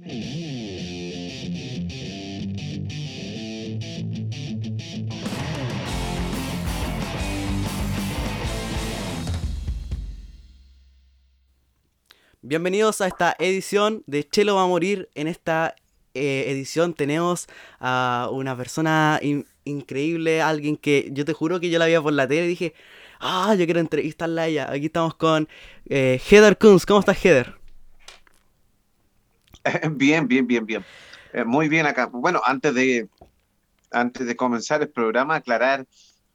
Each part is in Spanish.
Bienvenidos a esta edición de Chelo va a morir. En esta eh, edición tenemos a una persona increíble, alguien que yo te juro que yo la vi por la tele y dije, ah, yo quiero entrevistarla a ella. Aquí estamos con eh, Heather Kunz. ¿Cómo estás, Heather? Bien, bien, bien, bien. Eh, muy bien acá. Bueno, antes de, antes de comenzar el programa, aclarar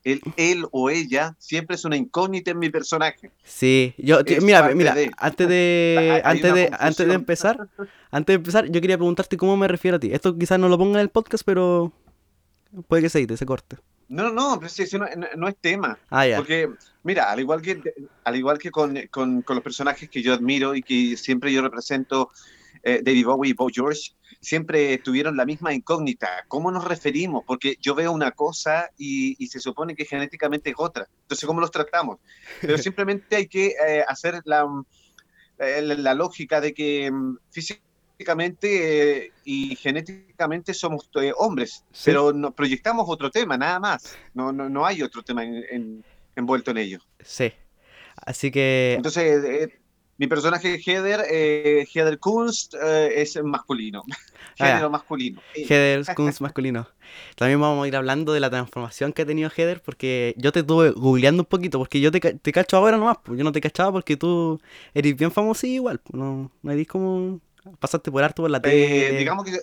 él, él o ella siempre es una incógnita en mi personaje. Sí, yo, mira, mira, antes de, antes de, antes de empezar, antes de empezar, yo quería preguntarte cómo me refiero a ti. Esto quizás no lo ponga en el podcast, pero puede que se edite, se corte. No, no, pero sí, no, no, es tema. Ah, ya. Porque, mira, al igual que, al igual que con, con, con, los personajes que yo admiro y que siempre yo represento, eh, David Bowie y Bo George, siempre tuvieron la misma incógnita. ¿Cómo nos referimos? Porque yo veo una cosa y, se supone que genéticamente es otra. Entonces, ¿cómo los tratamos? Pero simplemente hay que eh, hacer la, eh, la, lógica de que mm, físicamente eh, y genéticamente somos hombres, pero nos proyectamos otro tema, nada más. No, no, no hay otro tema envuelto en ello. Sí. Así que... Entonces mi personaje Heather, eh, Heather Kunst, eh, es masculino. Ah, Género masculino. Heather Kunst masculino. También vamos a ir hablando de la transformación que ha tenido Heather, porque yo te estuve googleando un poquito, porque yo te, te cacho ahora nomás, pues yo no te cachaba porque tú eres bien famoso y igual, pues, no, no eres como pasaste por harto por la tele. Eh, digamos que,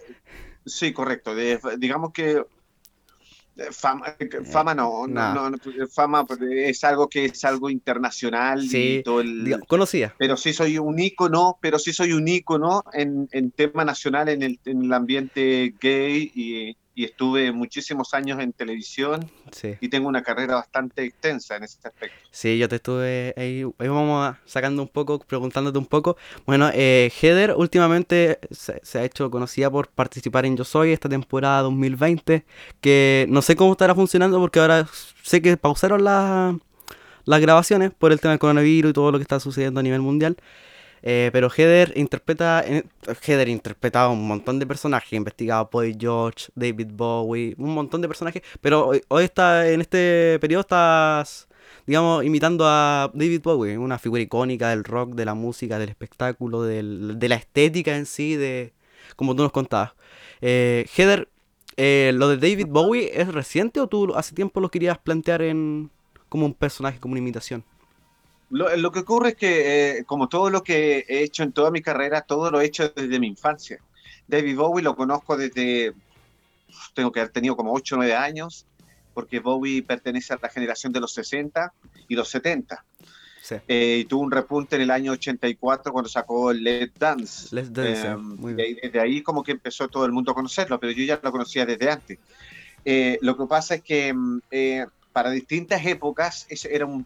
sí, correcto. digamos que Fama, eh, fama no, no, fama pues, es algo que es algo internacional y todo el, conocía. Pero sí soy un ícono, pero sí soy un ícono en, en tema nacional en el, en el ambiente gay y, y estuve muchísimos años en televisión y tengo una carrera bastante extensa en ese aspecto. Sí, yo te estuve ahí, ahí vamos sacando un poco, preguntándote un poco. Bueno, eh, Heather últimamente se, ha hecho conocida por participar en Yo Soy esta temporada 2020, que no sé cómo estará funcionando porque ahora sé que pausaron las grabaciones por el tema del coronavirus y todo lo que está sucediendo a nivel mundial. Eh, pero Heather interpreta, Heather interpretado un montón de personajes, investigado Boy George, David Bowie, un montón de personajes, pero hoy, está, en este periodo estás, digamos, imitando a David Bowie, una figura icónica del rock, de la música, del espectáculo, de la estética en sí, de como tú nos contabas. Eh, Heather, eh, ¿lo de David Bowie es reciente o tú hace tiempo lo querías plantear en como un personaje, como una imitación? Lo, que ocurre es que, eh, como todo lo que he hecho en toda mi carrera, todo lo he hecho desde mi infancia. David Bowie lo conozco desde, tengo que haber tenido como 8 o 9 años, porque Bowie pertenece a la generación de los 60 y los 70. Eh, y tuvo un repunte en el año 84 cuando sacó Let's Dance. Let's Dance, eh, muy bien. desde ahí como que empezó todo el mundo a conocerlo, pero yo ya lo conocía desde antes. lo que pasa es que mm, para distintas épocas era un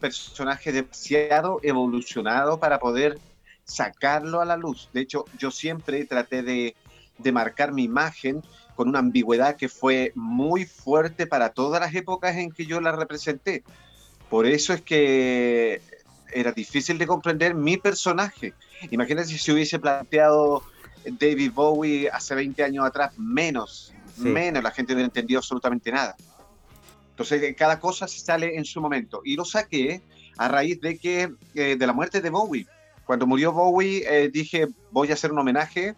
personaje demasiado evolucionado para poder sacarlo a la luz. De hecho, yo siempre traté de, de marcar mi imagen con una ambigüedad que fue muy fuerte para todas las épocas en que yo la representé. Por eso es que era difícil de comprender mi personaje. Imagínate si se hubiese planteado David Bowie hace 20 años atrás, menos, menos, la gente no hubiera entendido absolutamente nada. Entonces, eh, cada cosa se sale en su momento. Y lo saqué a raíz de que eh, de la muerte de Bowie. Cuando murió Bowie, eh, dije, voy a hacer un homenaje.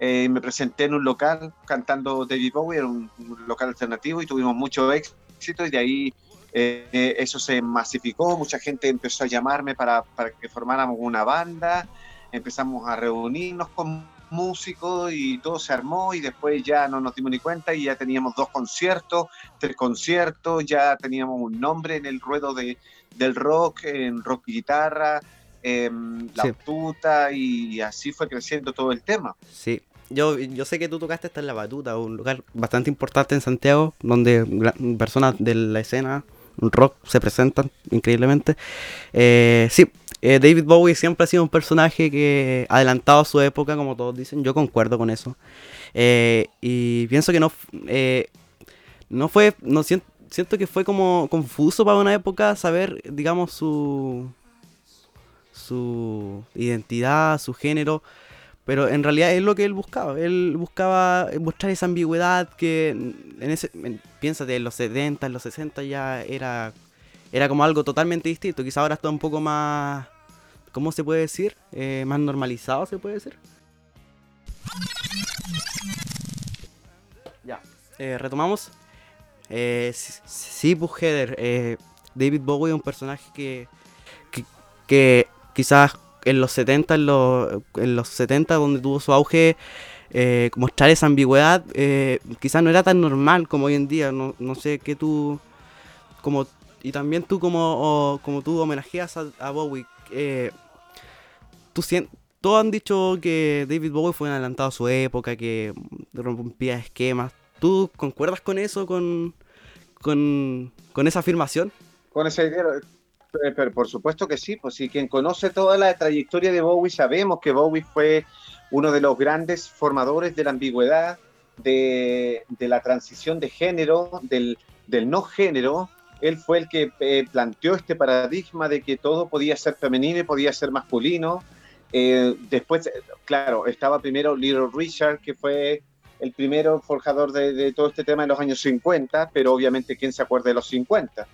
me presenté en un local cantando David Bowie, era un, local alternativo y tuvimos mucho éxito y de ahí eso se masificó, mucha gente empezó a llamarme para, para que formáramos una banda, empezamos a reunirnos con músicos y todo se armó y después ya no nos dimos ni cuenta y ya teníamos dos conciertos, tres conciertos, ya teníamos un nombre en el ruedo de, del rock, en rock y guitarra, en la batuta y así fue creciendo todo el tema. Sí, yo, yo sé que tú tocaste hasta en la batuta, un lugar bastante importante en Santiago, donde personas de la escena rock se presentan increíblemente. Eh, sí, eh, David Bowie siempre ha sido un personaje que adelantado a su época, como todos dicen. Yo concuerdo con eso. Eh, y pienso que no, eh, no fue, no siento, siento que fue como confuso para una época saber, digamos, su, su identidad, su género, pero en realidad es lo que él buscaba. Él buscaba mostrar esa ambigüedad que en ese, piénsate, en los 70, en los 60 ya era, era como algo totalmente distinto. Quizá ahora está un poco más, ¿cómo se puede decir? Eh, más normalizado, se puede decir. Ya, eh, retomamos. Eh, sí, pues Heather, David Bowie es un personaje que, que, quizás en los 70, en los, en los 70 donde tuvo su auge, eh, mostrar esa ambigüedad eh, quizás no era tan normal como hoy en día. No, no sé qué tú, como, y también tú como, como tú homenajeas a, Bowie. Eh, tú todos han dicho que David Bowie fue adelantado a su época, que rompía esquemas. ¿Tú concuerdas con eso, con, con, esa afirmación? Con esa idea, eh, pero por supuesto que sí, pues sí, quien conoce toda la trayectoria de Bowie sabemos que Bowie fue uno de los grandes formadores de la ambigüedad, de, la transición de género, del, no género. Él fue el que eh, planteó este paradigma de que todo podía ser femenino y podía ser masculino. Eh, después, claro, estaba primero Little Richard, que fue el primero forjador de, de, todo este tema en los años 50, pero obviamente, ¿quién se acuerda de los 50?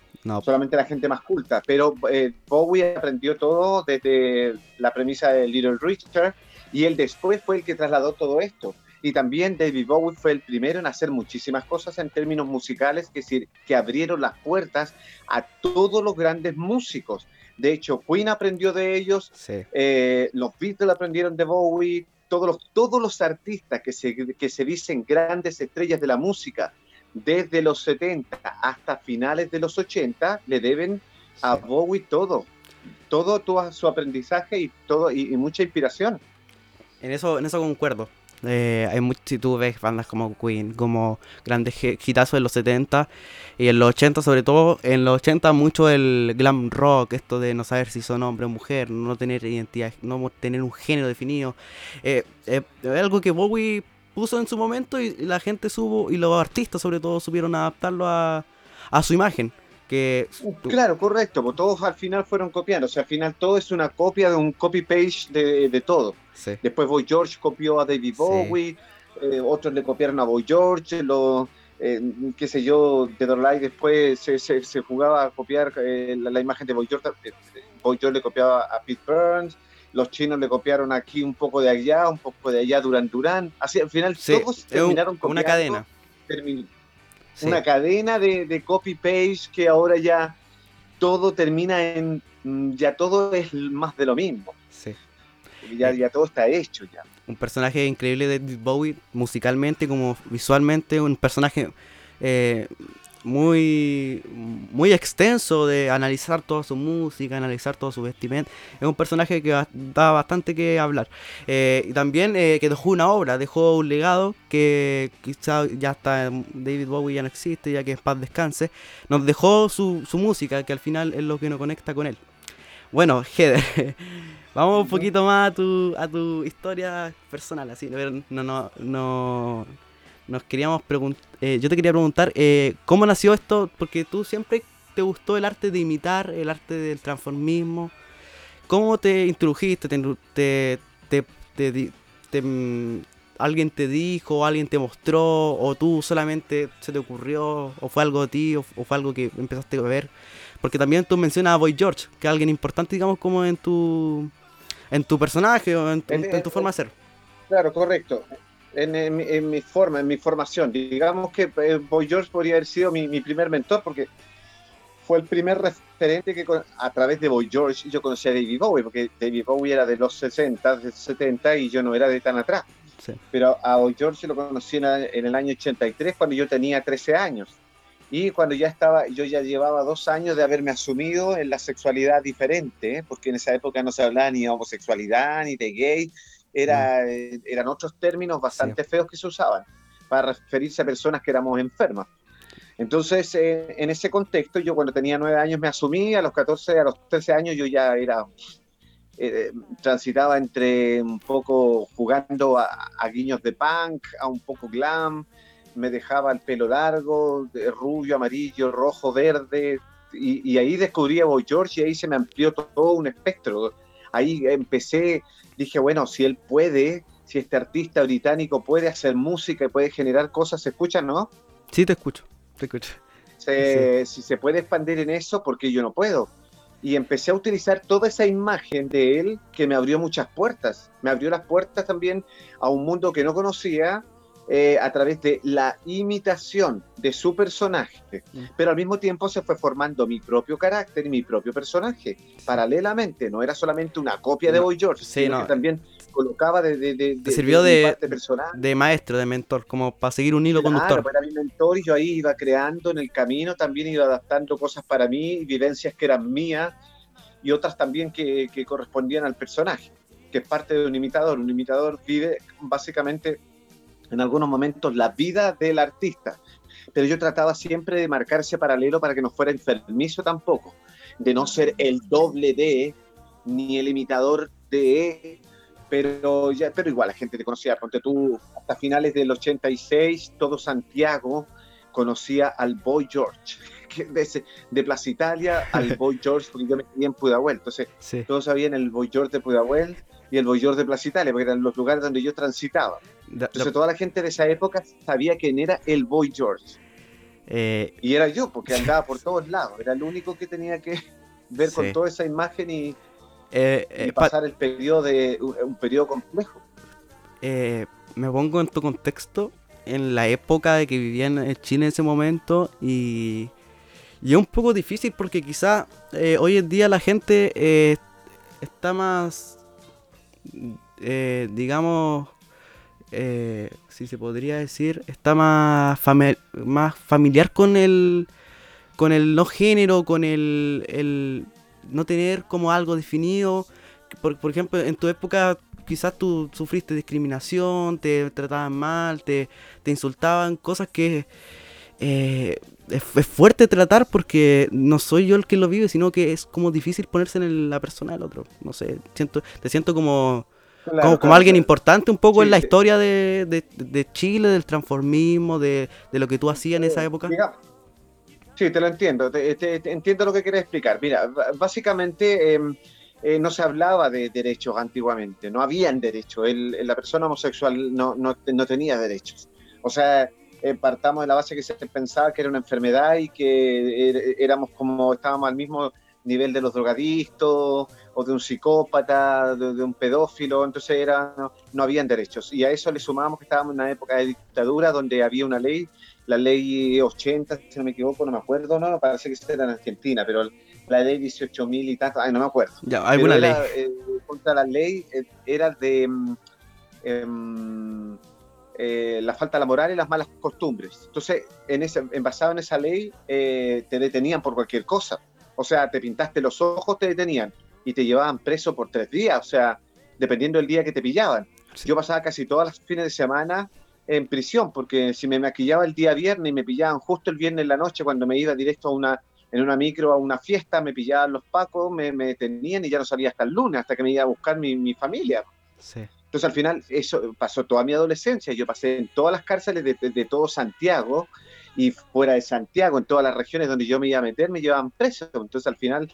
Solamente la gente más culta. Pero eh, Bowie aprendió todo desde la premisa de Little Richard y él después fue el que trasladó todo esto. Y también David Bowie fue el primero en hacer muchísimas cosas en términos musicales que, que abrieron las puertas a todos los grandes músicos. De hecho, Queen aprendió de ellos, eh, los Beatles aprendieron de Bowie, todos los, todos los artistas que se, que se dicen grandes estrellas de la música desde los 70 hasta finales de los 80 le deben a Bowie todo, todo, todo su aprendizaje y todo y, mucha inspiración. En eso, en eso concuerdo. Eh, hay ves bandas como Queen, como grandes hitazos en los 70 y en los 80 sobre todo, en los 80 mucho el glam rock, esto de no saber si son hombre o mujer, no tener identidad, no tener un género definido. Eh, eh, algo que Bowie puso en su momento y la gente subo y los artistas sobre todo supieron adaptarlo a, su imagen. Que... Uh, claro, correcto, porque todos al final fueron copiando, o sea, al final todo es una copia de un copy-page de, todo. Después Boy George copió a David Bowie, eh, otros le copiaron a Boy George, lo, eh, qué sé yo, de Dorlai después se, se, jugaba a copiar eh, la, imagen de Boy George, Boy George le copiaba a Pete Burns, los chinos le copiaron aquí un poco de allá, un poco de allá Durán Durán. Así al final todos terminaron con una cadena. Una cadena de, copy-paste que ahora ya todo termina en. Mm, ya todo es más de lo mismo. Sí. Ya, ya todo está hecho ya. Un personaje increíble de Bowie, musicalmente como visualmente, un personaje eh, muy, muy extenso de analizar toda su música, analizar todo su vestimenta. Es un personaje que da bastante que hablar. Eh, y también eh, que dejó una obra, dejó un legado que quizá ya está, David Bowie ya no existe, ya que es paz descanse. Nos dejó su, su música, que al final es lo que nos conecta con él. Bueno, Heather, vamos un poquito más a tu, a tu historia personal, así, no, no, no nos queríamos preguntar, eh, yo te quería preguntar, eh, ¿cómo nació esto? Porque tú siempre te gustó el arte de imitar, el arte del transformismo. ¿Cómo te introdujiste? ¿Te, te, mm, alguien te dijo, alguien te mostró, o tú solamente se te ocurrió, o fue algo de ti, o, fue algo que empezaste a ver? Porque también tú mencionas a Boy George, que es alguien importante, digamos, como en tu, en tu personaje o en tu forma de ser. Claro, correcto en, mi forma, en mi formación. Digamos que eh, Boy George podría haber sido mi, primer mentor porque fue el primer referente que a través de Boy George yo conocí a David Bowie, porque David Bowie era de los 60, de 70 y yo no era de tan atrás. Pero a Boy George lo conocí en, el año 83 cuando yo tenía 13 años. Y cuando ya estaba, yo ya llevaba dos años de haberme asumido en la sexualidad diferente, ¿eh? porque en esa época no se hablaba ni de homosexualidad, ni de gay, era, eh, eran otros términos bastante feos que se usaban para referirse a personas que éramos enfermas. Entonces, eh, en ese contexto, yo cuando tenía nueve años me asumí, a los 14, a los 13 años yo ya era, eh, transitaba entre un poco jugando a, guiños de punk, a un poco glam, me dejaba el pelo largo, de rubio, amarillo, rojo, verde, y, y ahí descubrí a Boy George y ahí se me amplió todo un espectro. Ahí empecé dije, bueno, si él puede, si este artista británico puede hacer música y puede generar cosas, ¿se escucha, no? Sí, te escucho, te escucho. Si se puede expandir en eso, porque yo no puedo. Y empecé a utilizar toda esa imagen de él que me abrió muchas puertas. Me abrió las puertas también a un mundo que no conocía, eh, a través de la imitación de su personaje, mm. pero al mismo tiempo se fue formando mi propio carácter y mi propio personaje, paralelamente, no era solamente una copia de Boy George, sino que también colocaba de, de, de, Te sirvió de, de, maestro, de mentor, como para seguir un hilo conductor. Era mi mentor y yo ahí iba creando en el camino, también iba adaptando cosas para mí, vivencias que eran mías y otras también que, que correspondían al personaje, que es parte de un imitador. Un imitador vive básicamente en algunos momentos la vida del artista. Pero yo trataba siempre de marcar ese paralelo para que no fuera enfermizo tampoco, de no ser el doble de ni el imitador de, pero, ya, pero igual la gente te conocía, ponte tú, hasta finales del 86, todo Santiago conocía al Boy George, de, de Plaza Italia al Boy George, porque yo me crié en Pudahuel, entonces todos sabían el Boy George de Pudahuel y el Boy George de Plaza Italia, porque eran los lugares donde yo transitaba. Entonces toda la gente de esa época sabía quién era el Boy George. Eh, y era yo, porque andaba por todos lados. Era el único que tenía que ver con toda esa imagen y, eh, eh, pasar el periodo de un, periodo complejo. me pongo en tu contexto, en la época de que vivía en Chile en ese momento y, y es un poco difícil porque quizá hoy en día la gente está más, digamos, eh, si se podría decir, está más, más familiar con el, con el no género, con el, el no tener como algo definido. Por, por, ejemplo, en tu época quizás tú sufriste discriminación, te trataban mal, te, te insultaban, cosas que eh, es, fuerte tratar porque no soy yo el que lo vive, sino que es como difícil ponerse en la persona del otro. No sé, siento, te siento como como, alguien importante un poco en la historia de, Chile, del transformismo, de, lo que tú hacías en esa época. sí, te lo entiendo, te, entiendo lo que quieres explicar. Mira, básicamente em, eh, no se hablaba de derechos antiguamente, no habían derechos, la persona homosexual no, no, tenía derechos. O sea, eh, partamos de la base que se pensaba que era una enfermedad y que er, éramos como, estábamos al mismo nivel de los drogadictos o de un psicópata, de, un pedófilo, entonces era, no, no, habían derechos. Y a eso le sumamos que estábamos en una época de dictadura donde había una ley, la ley 80, si no me equivoco, no me acuerdo, no, parece que era en Argentina, pero la ley 18.000 y tanto, ay, no me acuerdo. Ya, alguna ley. Eh, contra la ley eh, era de mm, em, eh, la falta de la moral y las malas costumbres. Entonces, en ese, en, basado en esa ley, te detenían por cualquier cosa. O sea, te pintaste los ojos, te detenían y te llevaban preso por tres días, o sea, dependiendo del día que te pillaban. Yo pasaba casi todas las fines de semana en prisión, porque si me maquillaba el día viernes y me pillaban justo el viernes en la noche cuando me iba directo a una, en una micro a una fiesta, me pillaban los pacos, me, me detenían y ya no salía hasta el lunes, hasta que me iba a buscar mi, mi familia. Entonces al final eso pasó toda mi adolescencia, yo pasé en todas las cárceles de, de, todo Santiago y fuera de Santiago, en todas las regiones donde yo me iba a meter, me llevaban preso. Entonces al final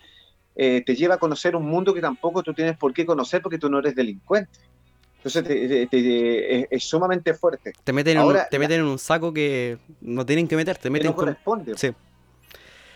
eh, te lleva a conocer un mundo que tampoco tú tienes por qué conocer porque tú no eres delincuente. Entonces es, sumamente fuerte. Te meten, en un, te meten en un saco que no tienen que meter, te meten no corresponde. Sí.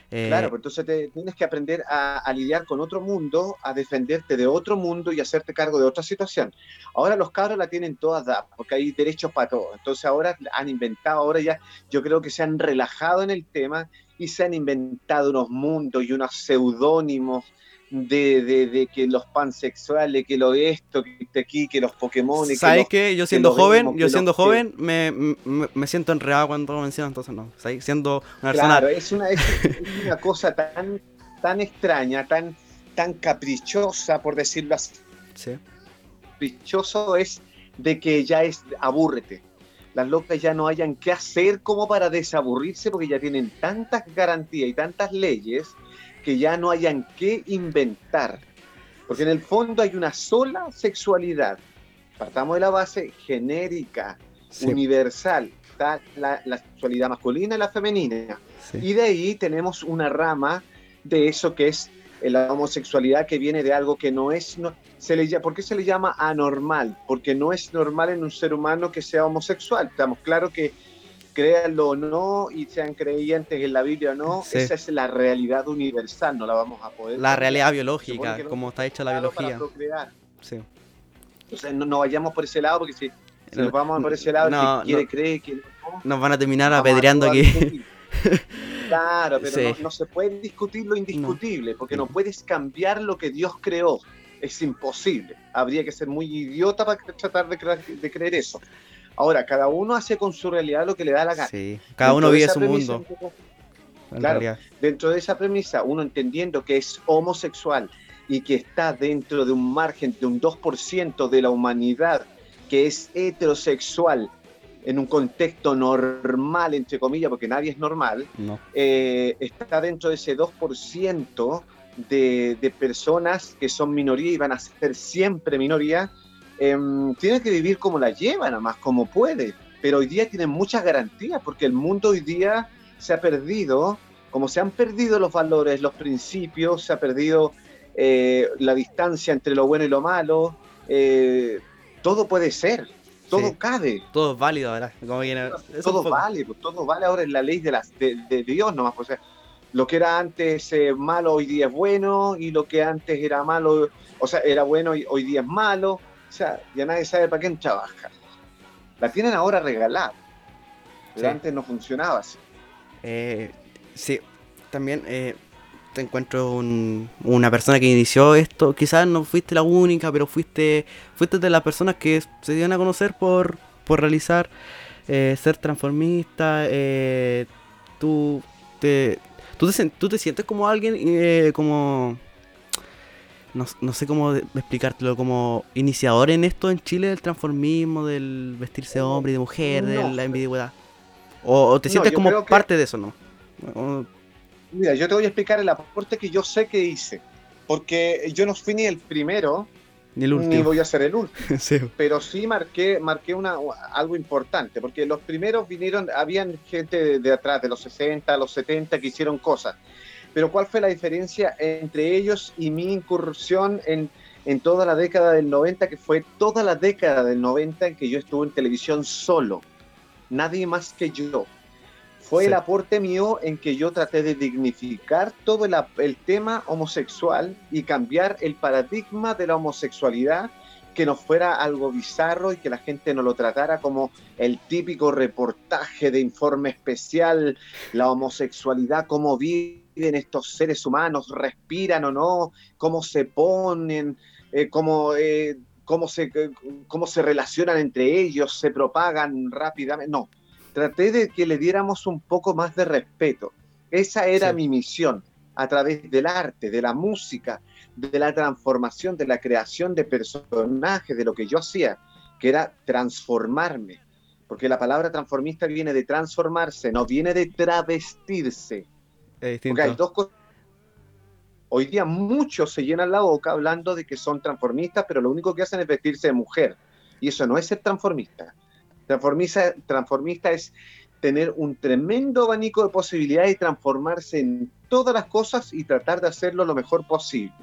Claro, pues entonces te, tienes que aprender a, lidiar con otro mundo, a defenderte de otro mundo y hacerte cargo de otra situación. Ahora los cabros la tienen todas dadas, porque hay derechos para todos. Entonces ahora han inventado, ahora ya yo creo que se han relajado en el tema y se han inventado unos mundos y unos seudónimos de, de, que los pansexuales, que lo esto, que aquí, que los Pokémon. ¿Sabes qué? Yo siendo joven, yo siendo joven, me, me, siento enredado cuando lo menciono, entonces no. Siendo una persona. Claro, es una, es, una cosa tan, tan extraña, tan, tan caprichosa, por decirlo así. Sí. Caprichoso es de que ya es abúrrete las locas ya no hayan qué hacer como para desaburrirse porque ya tienen tantas garantías y tantas leyes que ya no hayan qué inventar. Porque en el fondo hay una sola sexualidad. Partamos de la base genérica, universal. Está la, sexualidad masculina y la femenina. Y de ahí tenemos una rama de eso que es la homosexualidad que viene de algo que no es, no, se le, ¿por qué se le llama anormal? Porque no es normal en un ser humano que sea homosexual. Estamos claros que créanlo o no y sean creyentes en la Biblia o no, esa es la realidad universal, no la vamos a poder. La realidad biológica, como está hecha la biología. Sí. Entonces no, no, vayamos por ese lado porque si, nos vamos por ese lado, no, quiere creer que nos van a terminar apedreando aquí. Claro, pero no, se puede discutir lo indiscutible, porque no puedes cambiar lo que Dios creó. Es imposible. Habría que ser muy idiota para tratar de, creer eso. Ahora, cada uno hace con su realidad lo que le da la gana. Sí, cada uno vive su mundo. claro, dentro de esa premisa, uno entendiendo que es homosexual y que está dentro de un margen de un 2% de la humanidad que es heterosexual en un contexto normal, entre comillas, porque nadie es normal, eh, está dentro de ese 2% de, de, personas que son minoría y van a ser siempre minoría, eh, tiene que vivir como la lleva, nada más como puede. Pero hoy día tienen muchas garantías, porque el mundo hoy día se ha perdido, como se han perdido los valores, los principios, se ha perdido eh, la distancia entre lo bueno y lo malo, eh, todo puede ser todo cabe. Todo es válido ahora. todo vale, pues, todo vale ahora en la ley de, las, de, Dios nomás. Pues, o sea, lo que era antes eh, malo hoy día es bueno y lo que antes era malo, o sea, era bueno y hoy día es malo. O sea, ya nadie sabe para quién trabaja. La tienen ahora regalada. Pero antes no funcionaba así. Eh, sí, también eh, te encuentro una persona que inició esto. Quizás no fuiste la única, pero fuiste, fuiste de las personas que se dieron a conocer por, por realizar, eh, ser transformista. Eh, tú, te, tú, te, tú te sientes como alguien, eh, como... No, no, sé cómo explicártelo, como iniciador en esto en Chile del transformismo, del vestirse hombre y de mujer, de la ambigüedad. O, te sientes como parte de eso, ¿no? Mira, yo te voy a explicar el aporte que yo sé que hice, porque yo no fui ni el primero, ni, el último. ni voy a ser el último. Pero sí marqué, marqué una, algo importante, porque los primeros vinieron, habían gente de, atrás, de los 60, los 70, que hicieron cosas. Pero ¿cuál fue la diferencia entre ellos y mi incursión en, en toda la década del 90, que fue toda la década del 90 en que yo estuve en televisión solo? Nadie más que yo fue el aporte mío en que yo traté de dignificar todo el, el, tema homosexual y cambiar el paradigma de la homosexualidad, que no fuera algo bizarro y que la gente no lo tratara como el típico reportaje de informe especial, la homosexualidad, cómo viven estos seres humanos, respiran o no, cómo se ponen, eh, cómo... Eh, cómo se, cómo se relacionan entre ellos, se propagan rápidamente. No, traté de que le diéramos un poco más de respeto. Esa era mi misión, a través del arte, de la música, de la transformación, de la creación de personajes, de lo que yo hacía, que era transformarme. Porque la palabra transformista viene de transformarse, no viene de travestirse. Porque hay dos cosas. Hoy día muchos se llenan la boca hablando de que son transformistas, pero lo único que hacen es vestirse de mujer. Y eso no es ser transformista. Transformista, es tener un tremendo abanico de posibilidades y transformarse en todas las cosas y tratar de hacerlo lo mejor posible.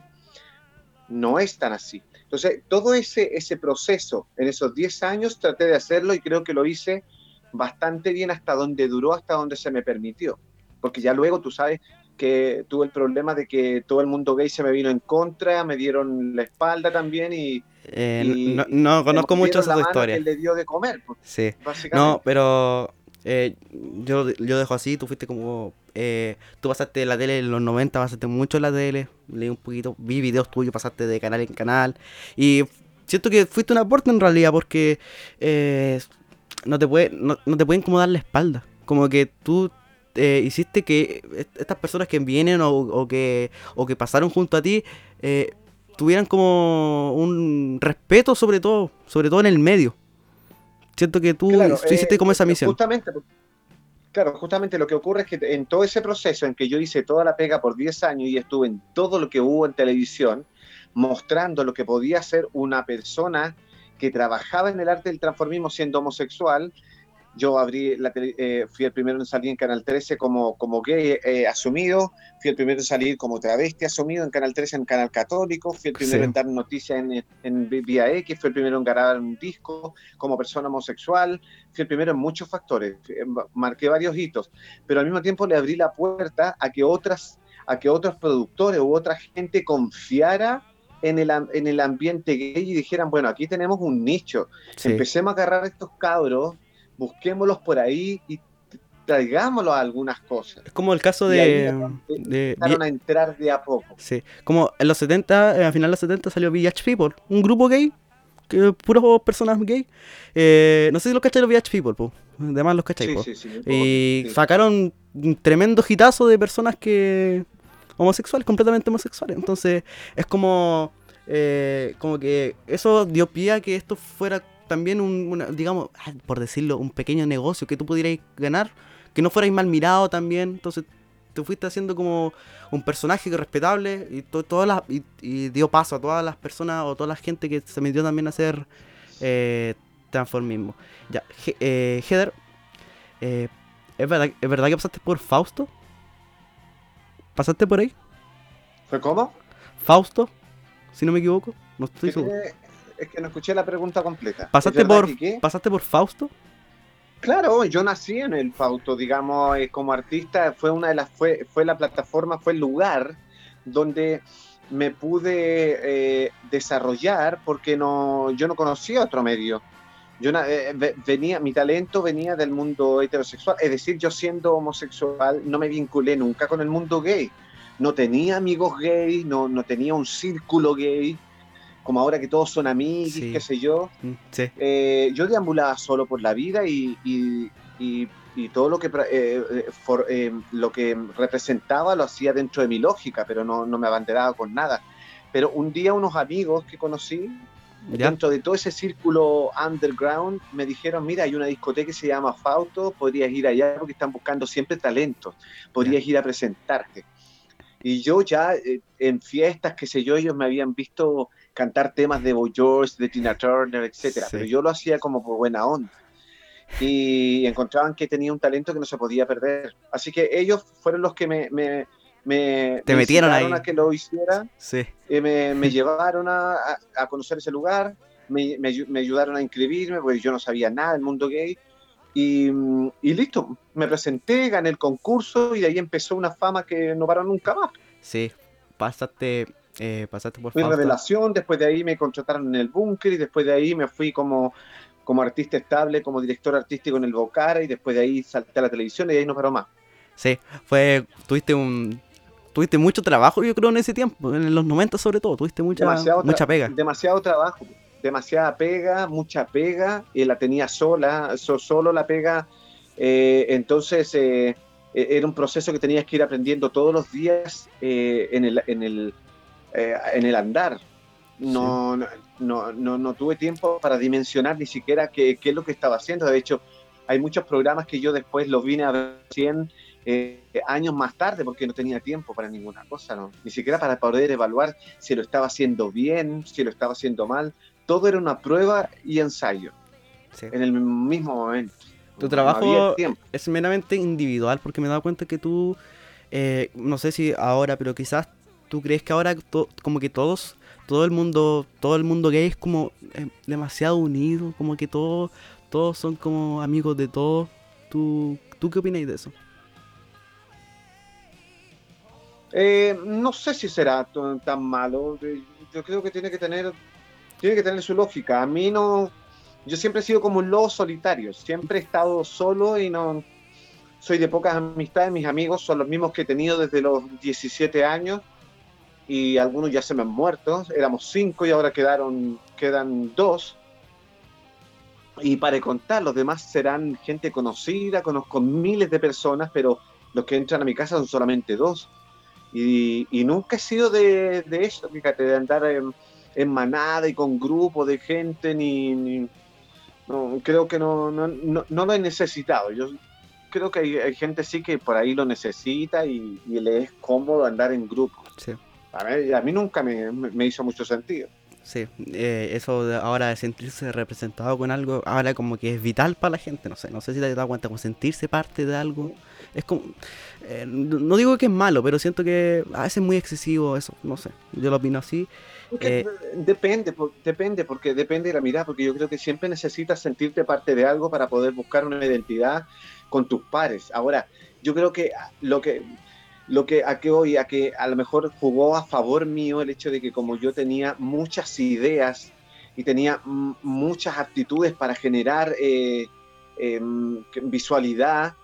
No es tan así. Entonces, todo ese, ese proceso en esos 10 años traté de hacerlo y creo que lo hice bastante bien hasta donde duró, hasta donde se me permitió. Porque ya luego tú sabes que tuve el problema de que todo el mundo gay se me vino en contra, me dieron la espalda también y, eh, no, conozco mucho esa historia. Que le dio de comer. Pues, sí. No, pero eh, yo, yo dejo así, tú fuiste como... Eh, tú pasaste la tele en los 90, pasaste mucho la tele, leí un poquito, vi videos tuyos, pasaste de canal en canal. Y siento que fuiste un aporte en realidad porque no, te puede, no, te pueden como dar la espalda. Como que tú hiciste que estas personas que vienen o, que, o que pasaron junto a ti eh, tuvieran como un respeto sobre todo, sobre todo en el medio. Siento que tú, hiciste como esa misión. Justamente, claro, justamente lo que ocurre es que en todo ese proceso en que yo hice toda la pega por 10 años y estuve en todo lo que hubo en televisión, mostrando lo que podía ser una persona que trabajaba en el arte del transformismo siendo homosexual, yo abrí la eh, fui el primero en salir en Canal 13 como, como gay eh, asumido, fui el primero en salir como travesti asumido en Canal 13 en Canal Católico, fui el primero en dar noticias en, en Vía X, fui el primero en grabar un disco como persona homosexual, fui el primero en muchos factores, marqué varios hitos, pero al mismo tiempo le abrí la puerta a que otras a que otros productores u otra gente confiara en el, en el ambiente gay y dijeran, bueno, aquí tenemos un nicho, empecemos a agarrar estos cabros busquémoslos por ahí y traigámoslos a algunas cosas. Es como el caso de... de a entrar de a poco. Sí, como en los 70, a final de los 70 salió Village People, un grupo gay, que puras personas gay. Eh, no sé si los cacháis los Village People, pues. Además los cacháis, sí, sí, sí, Y sacaron un tremendo hitazo de personas que... homosexuales, completamente homosexuales. Entonces, es como... Eh, como que eso dio pie a que esto fuera también un, digamos, ah, por decirlo, un pequeño negocio que tú pudierais ganar, que no fuerais mal mirado también, entonces te fuiste haciendo como un personaje respetable y, todas las, y, dio paso a todas las personas o toda la gente que se metió también a hacer eh, transformismo. Ya, eh, Heather, eh, ¿es, verdad, ¿es verdad que pasaste por Fausto? ¿Pasaste por ahí? ¿Fue cómo? Fausto, si no me equivoco. No estoy seguro es que no escuché la pregunta completa. ¿Pasaste, por, ¿pasaste por Fausto? Claro, yo nací en el Fausto, digamos, eh, como artista, fue una de las, fue, fue la plataforma, fue el lugar donde me pude eh, desarrollar porque no, yo no conocía otro medio. Yo eh, venía, mi talento venía del mundo heterosexual, es decir, yo siendo homosexual no me vinculé nunca con el mundo gay. No tenía amigos gay, no, no tenía un círculo gay como ahora que todos son amigos, qué sé yo. Mm, eh, yo deambulaba solo por la vida y, todo lo que, eh, eh, lo que representaba lo hacía dentro de mi lógica, pero no, me abanderaba con nada. Pero un día unos amigos que conocí, dentro de todo ese círculo underground, me dijeron, mira, hay una discoteca que se llama Fausto, podrías ir allá porque están buscando siempre talentos, podrías ir a presentarte. Y yo ya en fiestas, qué sé yo, ellos me habían visto cantar temas de Boy George, de Tina Turner, etcétera, pero yo lo hacía como por buena onda. Y encontraban que tenía un talento que no se podía perder. Así que ellos fueron los que me, me, me, Te metieron ahí. a que lo hiciera. Sí. Y me, me llevaron a, a, conocer ese lugar, me, me, ayudaron a inscribirme, porque yo no sabía nada del mundo gay. Y, y, listo, me presenté, gané el concurso y de ahí empezó una fama que no paró nunca más. Sí, pasaste eh, pasaste por Fui revelación, después de ahí me contrataron en el búnker y después de ahí me fui como, como artista estable, como director artístico en el Bocara y después de ahí salté a la televisión y de ahí no paró más. Sí, fue, tuviste un, tuviste mucho trabajo yo creo en ese tiempo, en los 90 sobre todo, tuviste mucha, mucha pega. Demasiado trabajo, demasiada pega, mucha pega, y la tenía sola, solo la pega, eh, entonces eh, e-, era un proceso que tenías que ir aprendiendo todos los días en el, en el eh, en el andar. No, no, no, no, tuve tiempo para dimensionar ni siquiera qué, qué, es lo que estaba haciendo. De hecho, hay muchos programas que yo después los vine a ver 100 eh, años más tarde porque no tenía tiempo para ninguna cosa, ¿no? ni siquiera para poder evaluar si lo estaba haciendo bien, si lo estaba haciendo mal. Todo era una prueba y ensayo en el mismo momento. Tu trabajo es meramente individual porque me he dado cuenta que tú, eh, no sé si ahora, pero quizás ¿Tú crees que ahora como que todos, todo el mundo, todo el mundo gay es como eh, demasiado unido, como que todos, todos son como amigos de todos? ¿Tú, ¿tú qué opinas de eso? Eh, no sé si será tan malo. Yo creo que tiene que tener, tiene que tener su lógica. A mí no, yo siempre he sido como un lobo solitario. Siempre he estado solo y no soy de pocas amistades. Mis amigos son los mismos que he tenido desde los 17 años y algunos ya se me han muerto. Éramos cinco y ahora quedaron, quedan dos. Y para contar, los demás serán gente conocida, conozco miles de personas, pero los que entran a mi casa son solamente dos. Y, nunca he sido de, de eso, fíjate, de andar en, manada y con grupo de gente, ni, no, creo que no, no, no, lo he necesitado. Yo creo que hay, gente sí que por ahí lo necesita y le es cómodo andar en grupo. Sí. A mí, nunca me, hizo mucho sentido. Sí, eh, eso de ahora de sentirse representado con algo, ahora como que es vital para la gente, no sé, no sé si te has dado cuenta, como sentirse parte de algo, es como, eh, no digo que es malo, pero siento que a veces es muy excesivo eso, no sé, yo lo opino así. Eh, depende, depende, porque depende de la mirada, porque yo creo que siempre necesitas sentirte parte de algo para poder buscar una identidad con tus pares. Ahora, yo creo que lo que lo que a qué voy, a que a lo mejor jugó a favor mío el hecho de que como yo tenía muchas ideas y tenía muchas aptitudes para generar eh, em, visualidad,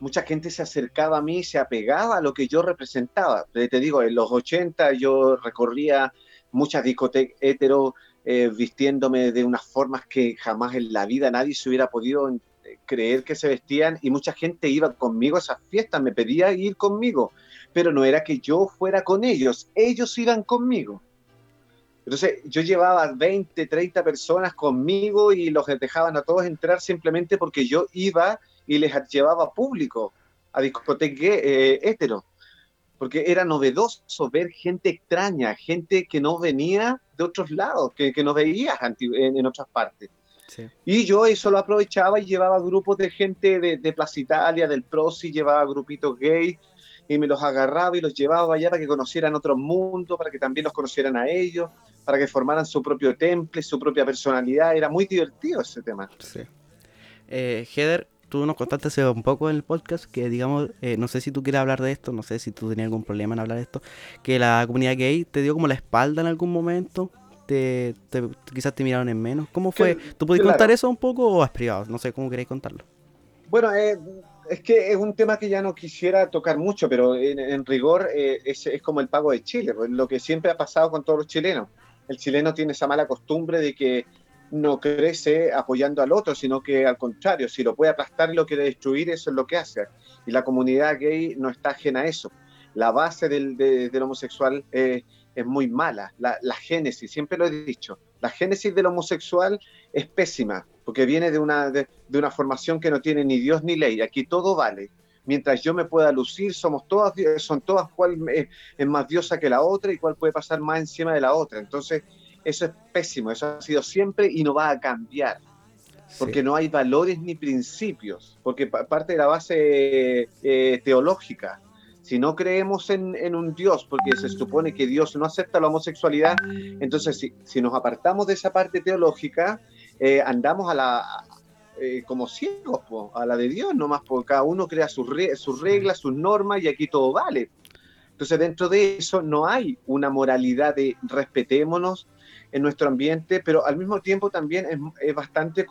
mucha gente se acercaba a mí, se apegaba a lo que yo representaba. Te digo, en los 80 yo recorría muchas discotecas hetero, eh, vistiéndome de unas formas que jamás en la vida nadie se hubiera podido eh, creer que se vestían y mucha gente iba conmigo a esas fiestas, me pedía ir conmigo pero no era que yo fuera con ellos, ellos iban conmigo. Entonces yo llevaba 20, 30 personas conmigo y los dejaban a todos entrar simplemente porque yo iba y les llevaba público a discoteca eh. Porque era novedoso ver gente extraña, gente que no venía de otros lados, que, que no veías en, otras partes. Y yo eso lo aprovechaba y llevaba grupos de gente de, de Plaza Italia, del Prosi, llevaba grupitos gay, y me los agarraba y los llevaba allá para que conocieran otro mundo, para que también los conocieran a ellos, para que formaran su propio temple, su propia personalidad. Era muy divertido ese tema. Sí. Eh, Heather, tú nos contaste hace un poco en el podcast que, digamos, eh, no sé si tú quieres hablar de esto, no sé si tú tenías algún problema en hablar de esto, que la comunidad gay te dio como la espalda en algún momento. Te, quizás te miraron en menos. ¿Cómo fue? ¿Tú puedes contar eso un poco o es privado? No sé cómo queréis contarlo. Bueno, eh, es que es un tema que ya no quisiera tocar mucho, pero en, rigor eh, es, como el pago de Chile, pues, lo que siempre ha pasado con todos los chilenos. El chileno tiene esa mala costumbre de que no crece apoyando al otro, sino que al contrario, si lo puede aplastar y lo quiere destruir, eso es lo que hace. Y la comunidad gay no está ajena a eso. La base del, homosexual es muy mala, la, la génesis, siempre lo he dicho, la génesis del homosexual es pésima porque viene de una, de, una formación que no tiene ni Dios ni ley. Aquí todo vale. Mientras yo me pueda lucir, somos todas, son todas cuál es, más diosa que la otra y cuál puede pasar más encima de la otra. Entonces, eso es pésimo, eso ha sido siempre y no va a cambiar. Porque no hay valores ni principios, porque parte de la base eh, teológica. Si no creemos en, en, un Dios, porque se supone que Dios no acepta la homosexualidad, entonces si, si nos apartamos de esa parte teológica, eh, andamos a la, eh, como ciegos, a la de Dios nomás, porque cada uno crea sus, sus reglas, sus normas y aquí todo vale. Entonces dentro de eso no hay una moralidad de respetémonos en nuestro ambiente, pero al mismo tiempo también es, bastante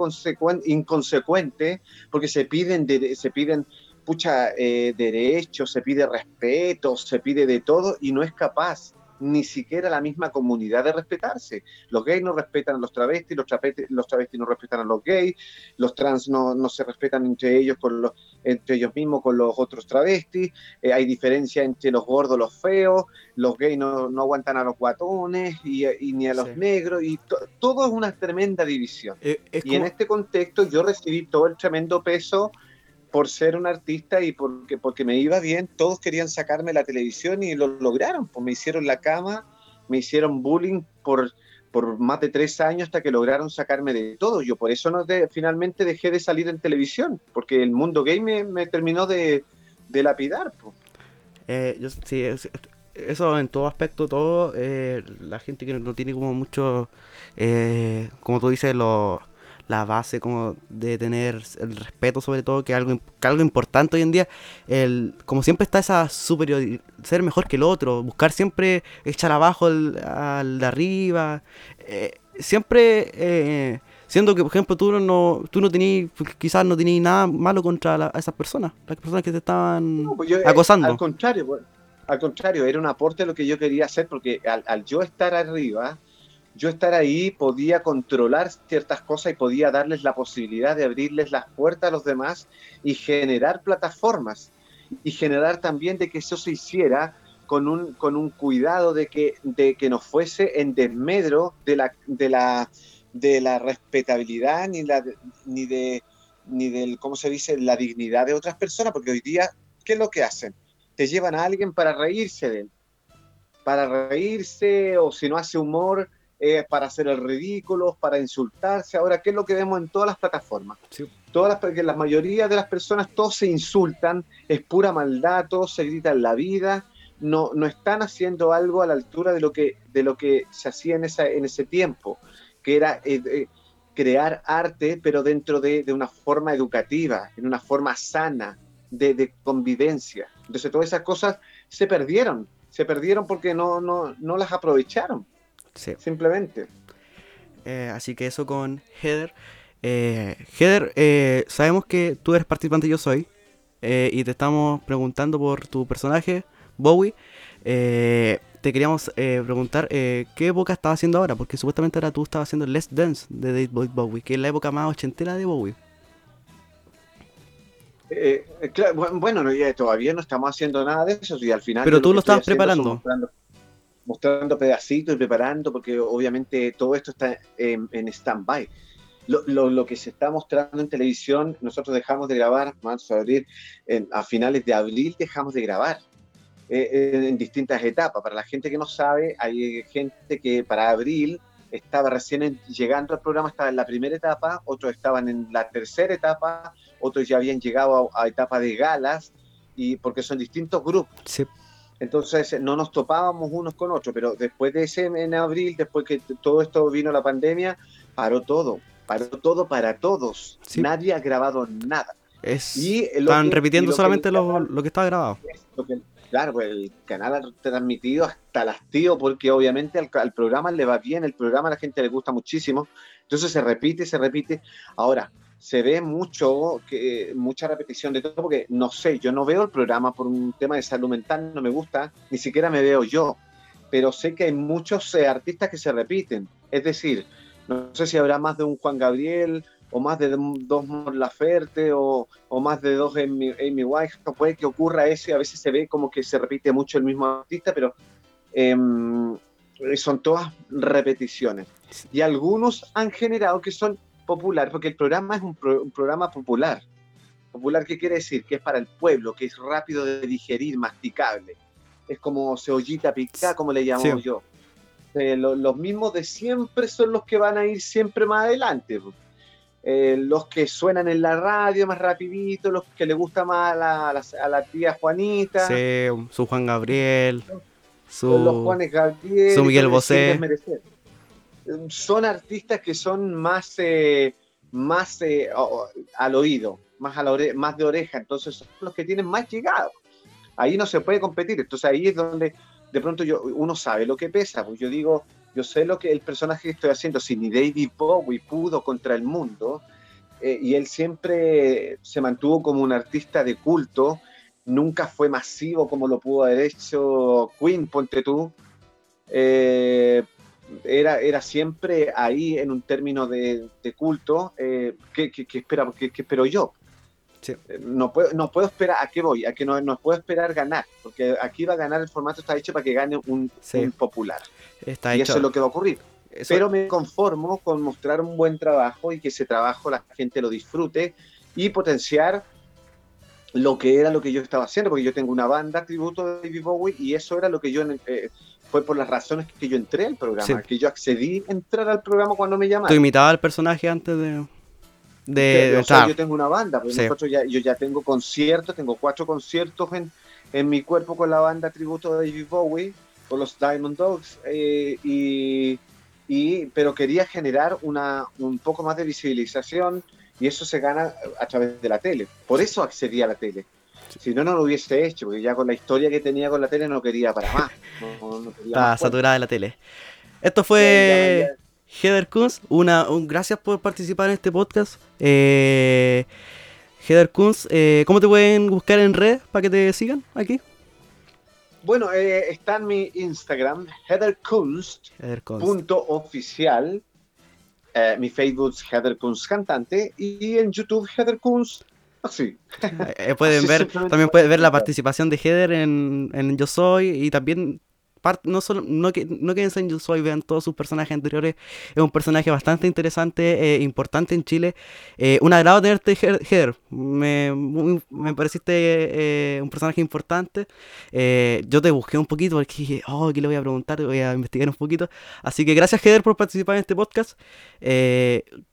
inconsecuente porque se piden, se piden pucha, eh, derechos, se pide respeto, se pide de todo y no es capaz ni siquiera la misma comunidad de respetarse. Los gays no respetan a los travestis, los, travestis, los travestis no respetan a los gays, los trans no, no se respetan entre ellos, con los, entre ellos mismos con los otros travestis, eh, hay diferencia entre los gordos, los feos, los gays no, no aguantan a los guatones y, ni a los negros, y todo es una tremenda división. Eh, y en este contexto yo recibí todo el tremendo peso por ser un artista y porque, porque me iba bien, todos querían sacarme la televisión y lo lograron. Pues me hicieron la cama, me hicieron bullying por, por más de tres años hasta que lograron sacarme de todo. Yo por eso no finalmente dejé de salir en televisión, porque el mundo gay me, terminó de, lapidar. Pues. Eh, yo, sí, eso en todo aspecto, todo, eh, la gente que no tiene como mucho, eh, como tú dices, los la base como de tener el respeto sobre todo, que es algo, algo importante hoy en día, el, como siempre está esa superioridad, ser mejor que el otro, buscar siempre echar abajo al, de arriba, eh, siempre... Eh, siendo que, por ejemplo, tú no, tú no tenías, quizás no tenías nada malo contra esas personas, las personas que te estaban pues eh, acosando. Al contrario, al contrario, era un aporte lo que yo quería hacer, porque al, al yo estar arriba, yo estar ahí podía controlar ciertas cosas y podía darles la posibilidad de abrirles las puertas a los demás y generar plataformas y generar también de que eso se hiciera con un, con un cuidado de que, de que no fuese en desmedro de la, de la, de la respetabilidad ni, la, ni, de, ni del, ¿cómo se dice?, la dignidad de otras personas, porque hoy día, ¿qué es lo que hacen? Te llevan a alguien para reírse de él, para reírse o si no hace humor, eh, para hacer el ridículo, para insultarse. Ahora, ¿qué es lo que vemos en todas las plataformas? Todas las, que la mayoría de las personas, todos se insultan, es pura maldad, todos se gritan la vida, no, no están haciendo algo a la altura de lo que, de lo que se hacía en, esa, en ese tiempo, que era eh, eh, crear arte, pero dentro de, de, una forma educativa, en una forma sana, de, de, convivencia. Entonces todas esas cosas se perdieron, se perdieron porque no, no, no las aprovecharon. Sí. Simplemente. Eh, así que eso con Heather. Eh, Heather, eh, sabemos que tú eres participante Yo Soy. y te estamos preguntando por tu personaje, Bowie. te queríamos preguntar qué época estás haciendo ahora, porque supuestamente ahora tú estabas haciendo Let's Dance de David Bowie, que es la época más ochentera de Bowie. bueno, todavía no estamos haciendo nada de eso y al final. Pero tú lo estabas preparando mostrando pedacitos y preparando, porque obviamente todo esto está en, en stand-by. Lo, lo, que se está mostrando en televisión, nosotros dejamos de grabar, vamos a abrir, en, a finales de abril dejamos de grabar eh, en distintas etapas. Para la gente que no sabe, hay gente que para abril estaba recién llegando al programa, estaba en la primera etapa, otros estaban en la tercera etapa, otros ya habían llegado a, a etapa de galas, y porque son distintos grupos. Sí. Entonces no nos topábamos unos con otros, pero después de ese en abril, después que todo esto vino la pandemia, paró todo, paró todo para todos. Nadie ha grabado nada. y están repitiendo solamente lo, que está grabado. claro, pues el canal ha transmitido hasta las tío, porque obviamente al, al, programa le va bien, el programa a la gente le gusta muchísimo, entonces se repite, se repite. Ahora, se ve mucho, que, mucha repetición de todo, porque no sé, yo no veo el programa por un tema de salud mental, no me gusta, ni siquiera me veo yo, pero sé que hay muchos eh, artistas que se repiten, es decir, no sé si habrá más de un Juan Gabriel, o más de dos Laferte, o, o más de dos Amy, Amy Winehouse, puede que ocurra eso, a veces se ve como que se repite mucho el mismo artista, pero eh, son todas repeticiones. Y algunos han generado que son popular, porque el programa es un, programa popular. Popular, ¿qué quiere decir? Que es para el pueblo, que es rápido de digerir, masticable. Es como cebollita picada, como le llamo yo. Eh, los mismos de siempre son los que van a ir siempre más adelante. Eh, los que suenan en la radio más rapidito, los que le gusta más a la, a la, tía Juanita. Sí, su Juan Gabriel. Su, los Juanes Gabriel. Su Miguel Bosé son artistas que son más, eh, más eh, al oído, más, a la más de oreja, entonces son los que tienen más llegado. Ahí no se puede competir, entonces ahí es donde de pronto yo, uno sabe lo que pesa, pues yo digo, yo sé lo que el personaje que estoy haciendo, si ni David Bowie pudo contra el mundo, eh, y él siempre se mantuvo como un artista de culto, nunca fue masivo como lo pudo haber hecho Queen, ponte tú, era, era siempre ahí en un término de, culto. Eh, ¿qué, espera, qué, espero yo? Eh, no, puedo, no puedo esperar, ¿a qué voy? A que no, no puedo esperar ganar, porque aquí va a ganar, el formato está hecho para que gane un, popular. Está y eso es lo que va a ocurrir. Pero me conformo con mostrar un buen trabajo y que ese trabajo la gente lo disfrute y potenciar lo que era lo que yo estaba haciendo, porque yo tengo una banda tributo de David Bowie y eso era lo que yo eh, fue por las razones que yo entré al programa, que yo accedí a entrar al programa cuando me llamaron. ¿Tú imitabas al personaje antes de...? de, o sea, yo tengo una banda, pues ya, yo ya tengo conciertos, tengo cuatro conciertos en, en mi cuerpo con la banda tributo de David Bowie, con los Diamond Dogs, eh, y, y, pero quería generar una, un poco más de visibilización y eso se gana a través de la tele. Por eso accedí a la tele. Si no, no lo hubiese hecho, porque ya con la historia que tenía con la tele no quería para más. Está saturada de la tele. Esto fue Heather Kunz. Una, un, gracias por participar en este podcast. Eh, Heather Kunz, eh, ¿cómo te pueden buscar en red para que te sigan aquí? Bueno, eh, está en mi Instagram, Heather Kunz, punto oficial. Eh, mi Facebook es Heather Kunz Cantante y en YouTube Heather Kunz Así. Eh, pueden ver, también pueden ver la participación de Heather en, en Yo Soy y también no, solo, no, que, no quédense en Yo Soy, vean todos sus personajes anteriores. Es un personaje bastante interesante, eh, importante en Chile. Eh, un agrado tenerte, Heather. Me, me pareciste eh, un personaje importante. yo te busqué un poquito porque dije, oh, ¿qué le voy a preguntar? Voy a investigar un poquito. Así que gracias, Heather, por participar en este podcast.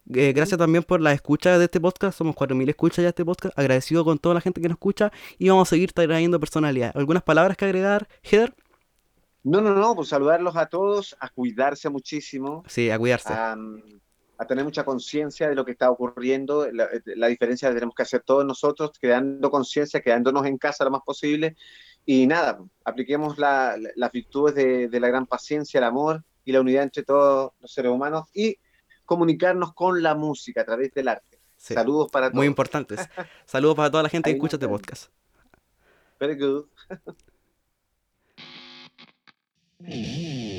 gracias también por la escucha de este podcast. Somos 4.000 escuchas ya este podcast. Agradecido con toda la gente que nos escucha y vamos a seguir trayendo personalidad. ¿Algunas palabras que agregar, Heather? No, no, no, pues saludarlos a todos, a cuidarse muchísimo. Sí, a cuidarse. A, tener mucha conciencia de lo que está ocurriendo, la, diferencia que tenemos que hacer todos nosotros, quedando conciencia, quedándonos en casa lo más posible. Y nada, apliquemos las virtudes de, la gran paciencia, el amor y la unidad entre todos los seres humanos y comunicarnos con la música a través del arte. Saludos para todos. Muy importantes. Saludos para toda la gente que escucha este podcast. Very good. Mm-hmm.